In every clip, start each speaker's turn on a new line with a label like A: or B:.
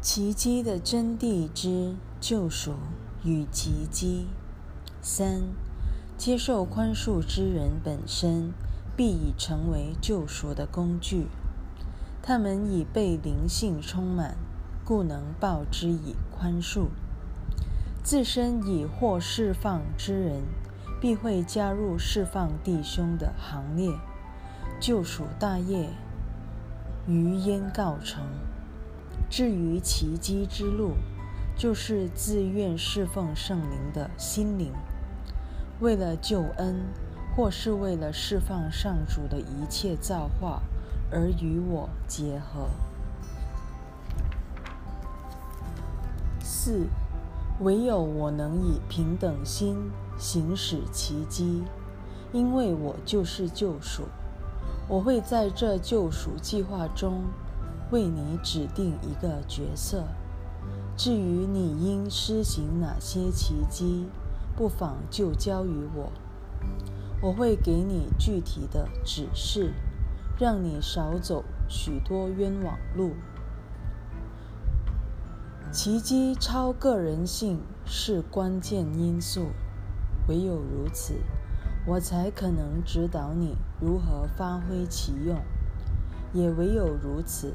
A: 奇迹的真谛之救赎与奇迹。三、接受宽恕之人本身必已成为救赎的工具。他们已被灵性充满，故能报之以宽恕。自身已获释放之人，必会加入释放弟兄的行列。救赎大业于焉告成。至于奇迹之路，就是自愿侍奉圣灵的心灵，为了救恩，或是为了释放上主的一切造化而与我结合。四，唯有我能以平等心行使奇迹，因为我就是救赎，我会在这救赎计划中。为你指定一个角色，至于你应施行哪些奇迹，不妨就交于我。我会给你具体的指示，让你少走许多冤枉路。奇迹超个人性是关键因素，唯有如此，我才可能指导你如何发挥其用，也唯有如此。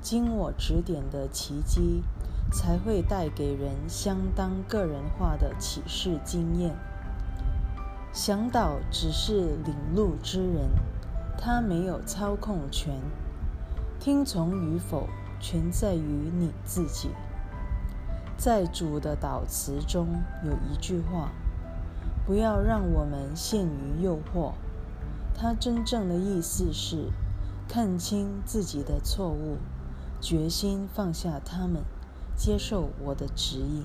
A: 经我指点的奇迹，才会带给人相当个人化的启示经验。向导只是领路之人，他没有操控权，听从与否全在于你自己。在主的导词中有一句话：“不要让我们陷于诱惑。”他真正的意思是看清自己的错误。决心放下他们，接受我的指引。